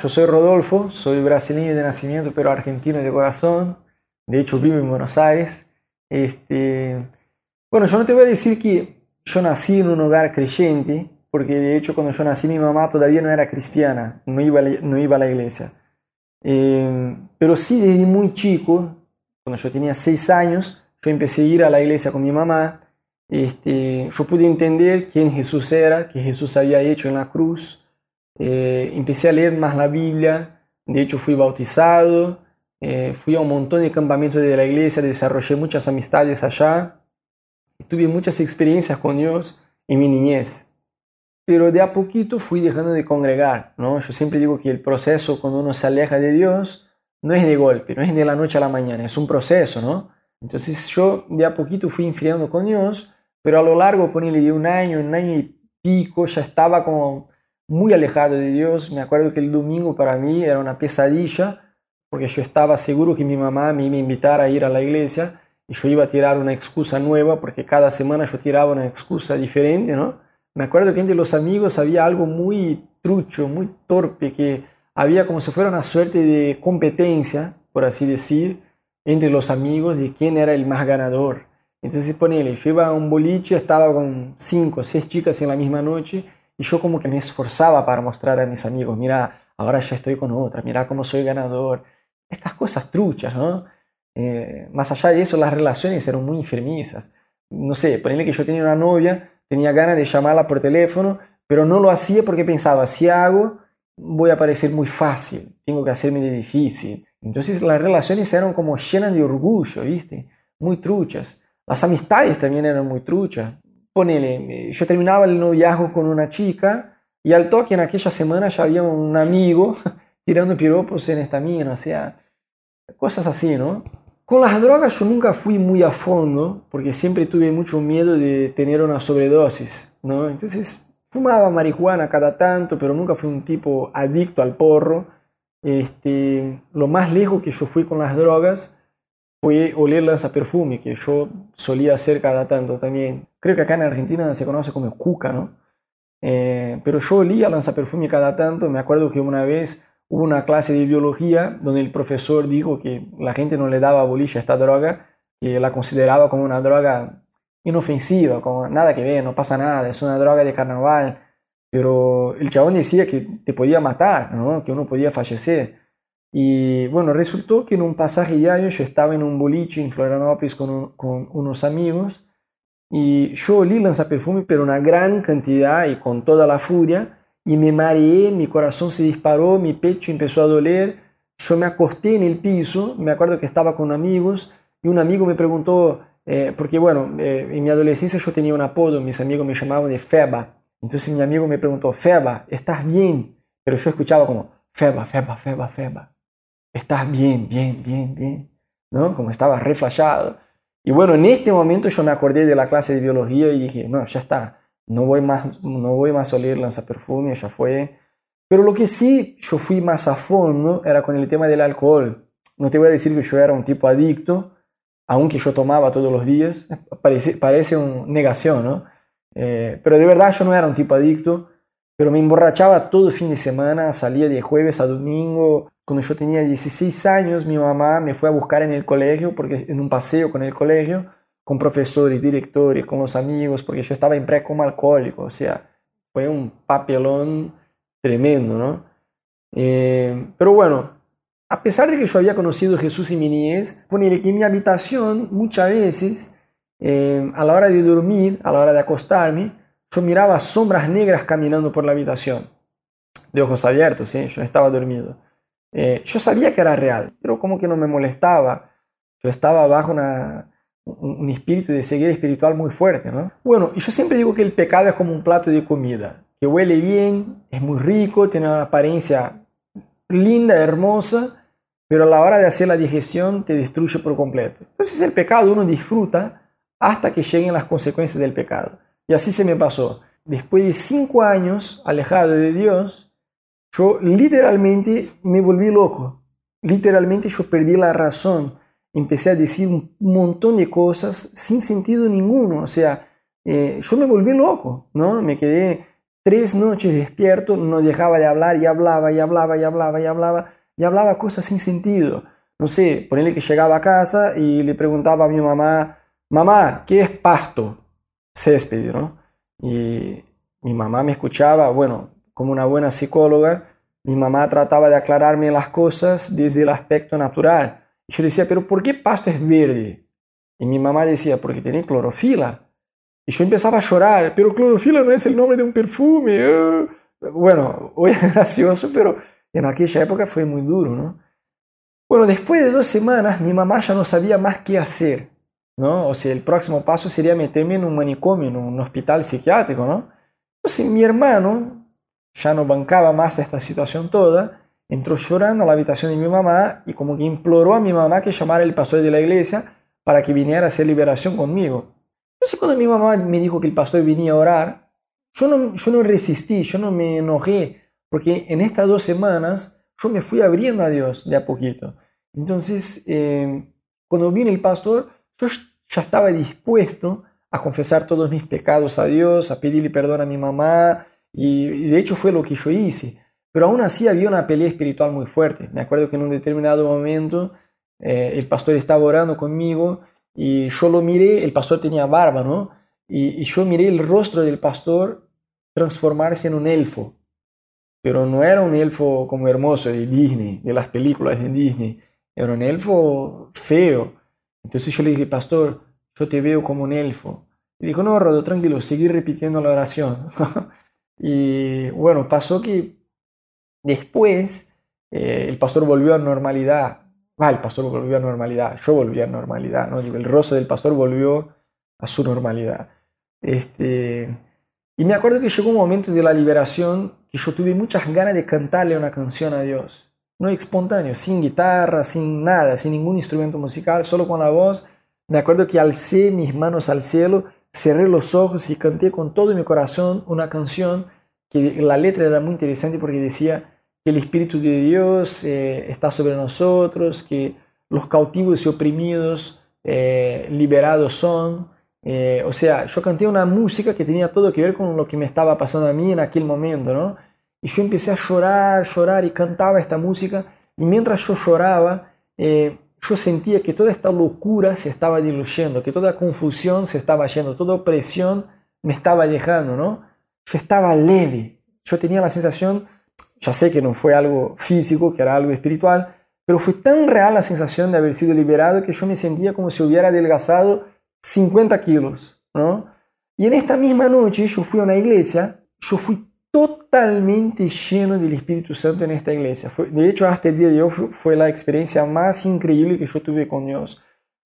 Yo soy Rodolfo, soy brasileño de nacimiento, pero argentino de corazón. De hecho, vivo en Buenos Aires. Este, bueno, yo no te voy a decir que yo nací en un hogar creyente, porque de hecho cuando yo nací mi mamá todavía no era cristiana, no iba a la, no iba a la iglesia. Eh, pero sí desde muy chico, cuando yo tenía seis años, yo empecé a ir a la iglesia con mi mamá. Este, yo pude entender quién Jesús era, qué Jesús había hecho en la cruz. Eh, empecé a leer más la Biblia. De hecho, fui bautizado. Eh, fui a un montón de campamentos de la iglesia, desarrollé muchas amistades allá. Tuve muchas experiencias con Dios en mi niñez. Pero de a poquito fui dejando de congregar, ¿no? Yo siempre digo que el proceso cuando uno se aleja de Dios no es de golpe, no es de la noche a la mañana, es un proceso, ¿no? Entonces yo de a poquito fui enfriando con Dios, pero a lo largo, ponele de un año, un año y pico, ya estaba como muy alejado de Dios. Me acuerdo que el domingo para mí era una pesadilla, porque yo estaba seguro que mi mamá me iba a invitar a ir a la iglesia y yo iba a tirar una excusa nueva, porque cada semana yo tiraba una excusa diferente, ¿no? Me acuerdo que entre los amigos había algo muy trucho, muy torpe, que había como si fuera una suerte de competencia, por así decir, entre los amigos de quién era el más ganador. Entonces ponele, yo iba a un boliche, estaba con cinco o seis chicas en la misma noche y yo como que me esforzaba para mostrar a mis amigos, mira, ahora ya estoy con otra, mira cómo soy ganador. Estas cosas truchas, ¿no? Eh, más allá de eso, las relaciones eran muy enfermizas. No sé, ponele que yo tenía una novia tenía ganas de llamarla por teléfono, pero no lo hacía porque pensaba, si hago, voy a parecer muy fácil, tengo que hacerme de difícil. Entonces las relaciones eran como llenas de orgullo, ¿viste? Muy truchas. Las amistades también eran muy truchas. Ponele, yo terminaba el noviazgo con una chica y al toque en aquella semana ya había un amigo tirando piropos en esta mina, o sea, cosas así, ¿no? Con las drogas yo nunca fui muy a fondo porque siempre tuve mucho miedo de tener una sobredosis, ¿no? Entonces fumaba marihuana cada tanto, pero nunca fui un tipo adicto al porro. Este, lo más lejos que yo fui con las drogas oler perfume, que yo solía hacer cada tanto también. Creo que acá en Argentina se conoce como cuca, ¿no? Eh, pero yo olía perfume cada tanto. Me acuerdo que una vez hubo una clase de biología donde el profesor dijo que la gente no le daba bolilla a esta droga, que la consideraba como una droga inofensiva, como nada que ver, no pasa nada, es una droga de carnaval. Pero el chabón decía que te podía matar, ¿no? que uno podía fallecer. Y bueno, resultó que en un pasaje diario yo estaba en un boliche en Florianópolis con, con unos amigos y yo olí perfume, pero una gran cantidad y con toda la furia y me mareé, mi corazón se disparó, mi pecho empezó a doler, yo me acosté en el piso, me acuerdo que estaba con amigos y un amigo me preguntó, eh, porque bueno, eh, en mi adolescencia yo tenía un apodo, mis amigos me llamaban de Feba, entonces mi amigo me preguntó, Feba, ¿estás bien? Pero yo escuchaba como, Feba, Feba, Feba, Feba, ¿estás bien, bien, bien, bien? ¿No? Como estaba reflejado. Y bueno, en este momento yo me acordé de la clase de biología y dije, no, ya está, no voy más, no voy más a oler perfume, ya fue. Pero lo que sí yo fui más a fondo era con el tema del alcohol. No te voy a decir que yo era un tipo adicto, aunque yo tomaba todos los días, parece, parece una negación, ¿no? Eh, pero de verdad yo no era un tipo adicto, pero me emborrachaba todo fin de semana, salía de jueves a domingo. Cuando yo tenía 16 años, mi mamá me fue a buscar en el colegio, porque en un paseo con el colegio, con profesores, directores, con los amigos, porque yo estaba en pre como alcohólico, o sea, fue un papelón tremendo, ¿no? Eh, pero bueno, a pesar de que yo había conocido a Jesús en mi niñez, ponerle que en mi habitación muchas veces, eh, a la hora de dormir, a la hora de acostarme, yo miraba sombras negras caminando por la habitación, de ojos abiertos, ¿sí? yo estaba dormido. Eh, yo sabía que era real, pero como que no me molestaba. Yo estaba bajo un espíritu de ceguera espiritual muy fuerte, ¿no? Bueno, yo siempre digo que el pecado es como un plato de comida, que huele bien, es muy rico, tiene una apariencia linda, hermosa, pero a la hora de hacer la digestión te destruye por completo. Entonces el pecado uno disfruta hasta que lleguen las consecuencias del pecado. Y así se me pasó. Después de cinco años alejado de Dios, yo literalmente me volví loco. Literalmente yo perdí la razón empecé a decir un montón de cosas sin sentido ninguno. O sea, eh, yo me volví loco, ¿no? Me quedé tres noches despierto, no dejaba de hablar y hablaba y hablaba y hablaba y hablaba y hablaba cosas sin sentido. No sé, ponerle que llegaba a casa y le preguntaba a mi mamá, mamá, ¿qué es pasto? Césped, ¿no? Y mi mamá me escuchaba, bueno, como una buena psicóloga, mi mamá trataba de aclararme las cosas desde el aspecto natural. Y yo decía, pero ¿por qué pasto es verde? Y mi mamá decía, porque tiene clorofila. Y yo empezaba a llorar, pero clorofila no es el nombre de un perfume. Eh". Bueno, hoy es gracioso, pero en aquella época fue muy duro, ¿no? Bueno, después de dos semanas mi mamá ya no sabía más qué hacer, ¿no? O sea, el próximo paso sería meterme en un manicomio, en un hospital psiquiátrico, ¿no? Entonces mi hermano ya no bancaba más esta situación toda, entró llorando a la habitación de mi mamá y como que imploró a mi mamá que llamara al pastor de la iglesia para que viniera a hacer liberación conmigo. Entonces cuando mi mamá me dijo que el pastor venía a orar, yo no, yo no resistí, yo no me enojé, porque en estas dos semanas yo me fui abriendo a Dios de a poquito. Entonces, eh, cuando vino el pastor, yo ya estaba dispuesto a confesar todos mis pecados a Dios, a pedirle perdón a mi mamá, y, de hecho fue lo que yo hice. Pero aún así había una pelea espiritual muy fuerte. Me acuerdo que en un determinado momento eh, el pastor estaba orando conmigo y yo lo miré, el pastor tenía barba, ¿no? Y, yo miré el rostro del pastor transformarse en un elfo. Pero no era un elfo como hermoso de Disney, de las películas de Disney. Era un elfo feo. Entonces yo le dije, pastor, yo te veo como un elfo. Y dijo, no, Rodo, tranquilo, seguí repitiendo la oración. y bueno, pasó que después eh, el pastor volvió a normalidad Ah, el pastor volvió a normalidad, yo volví a normalidad, ¿no? el rostro del pastor volvió a su normalidad. Este, y me acuerdo que llegó un momento de la liberación que yo tuve muchas ganas de cantarle una canción a Dios. No espontáneo, sin guitarra, sin nada, sin ningún instrumento musical, solo con la voz. Me acuerdo que alcé mis manos al cielo, cerré los ojos y canté con todo mi corazón una canción que la letra era muy interesante porque decía, que el Espíritu de Dios eh, está sobre nosotros, que los cautivos y oprimidos eh, liberados son. Eh, o sea, yo canté una música que tenía todo que ver con lo que me estaba pasando a mí en aquel momento, ¿no? Y yo empecé a llorar, llorar y cantaba esta música. Y mientras yo lloraba, yo sentía que toda esta locura se estaba diluyendo, que toda confusión se estaba yendo, toda opresión me estaba dejando, ¿no? Yo estaba leve. Yo tenía la sensación ya sé que no fue algo físico, que era algo espiritual, pero fue tan real la sensación de haber sido liberado que yo me sentía como si hubiera adelgazado 50 kilos, ¿no? Y en esta misma noche yo fui a una iglesia, yo fui totalmente lleno del Espíritu Santo en esta iglesia. de hecho, hasta el día de hoy fue la experiencia más increíble que yo tuve con Dios.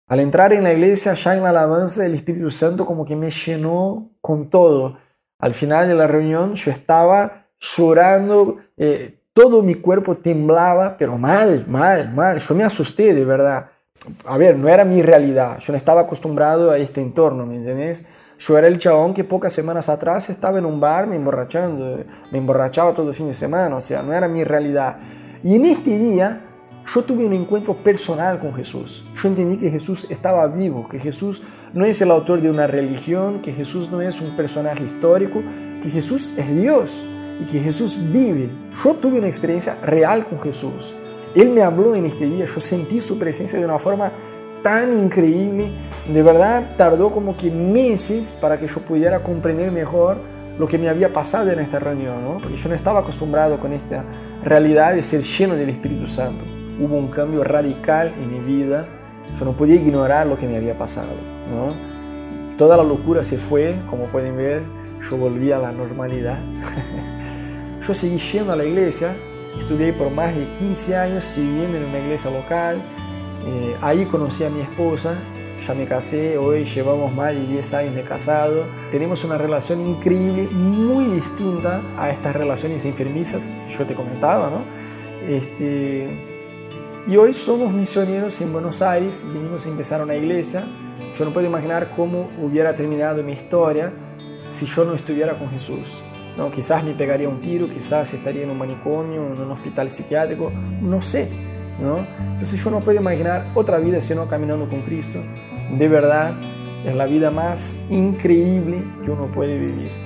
Al entrar en la iglesia, ya en la alabanza, el Espíritu Santo como que me llenó con todo. Al final de la reunión yo estaba llorando, eh, todo mi cuerpo temblaba, pero mal, mal, mal. Yo me asusté, de verdad. A ver, no era mi realidad. Yo no estaba acostumbrado a este entorno, ¿me entiendes? Yo era el chabón que pocas semanas atrás estaba en un bar me emborrachando, me emborrachaba todo el fin de semana, o sea, no era mi realidad. Y en este día yo tuve un encuentro personal con Jesús. Yo entendí que Jesús estaba vivo, que Jesús no es el autor de una religión, que Jesús no es un personaje histórico, que Jesús es Dios y que Jesús vive. Yo tuve una experiencia real con Jesús. Él me habló en este día, yo sentí su presencia de una forma tan increíble. De verdad, tardó como que meses para que yo pudiera comprender mejor lo que me había pasado en esta reunión, ¿no? porque yo no estaba acostumbrado con esta realidad de ser lleno del Espíritu Santo. Hubo un cambio radical en mi vida, yo no podía ignorar lo que me había pasado. Toda la locura se fue, como pueden ver, yo volví a la normalidad. Yo seguí yendo a la iglesia, estuve ahí por más de 15 años viviendo en una iglesia local. Eh, ahí conocí a mi esposa, ya me casé, hoy llevamos más de 10 años de casado. Tenemos una relación increíble, muy distinta a estas relaciones enfermizas que yo te comentaba, ¿no? Este, y hoy somos misioneros en Buenos Aires, vinimos a empezar una iglesia. Yo no puedo imaginar cómo hubiera terminado mi historia si yo no estuviera con Jesús. ¿no? Quizás me pegaría un tiro, quizás estaría en un manicomio, en un hospital psiquiátrico, no sé. ¿no? Entonces yo no puedo imaginar otra vida sino caminando con Cristo. De verdad, es la vida más increíble que uno puede vivir.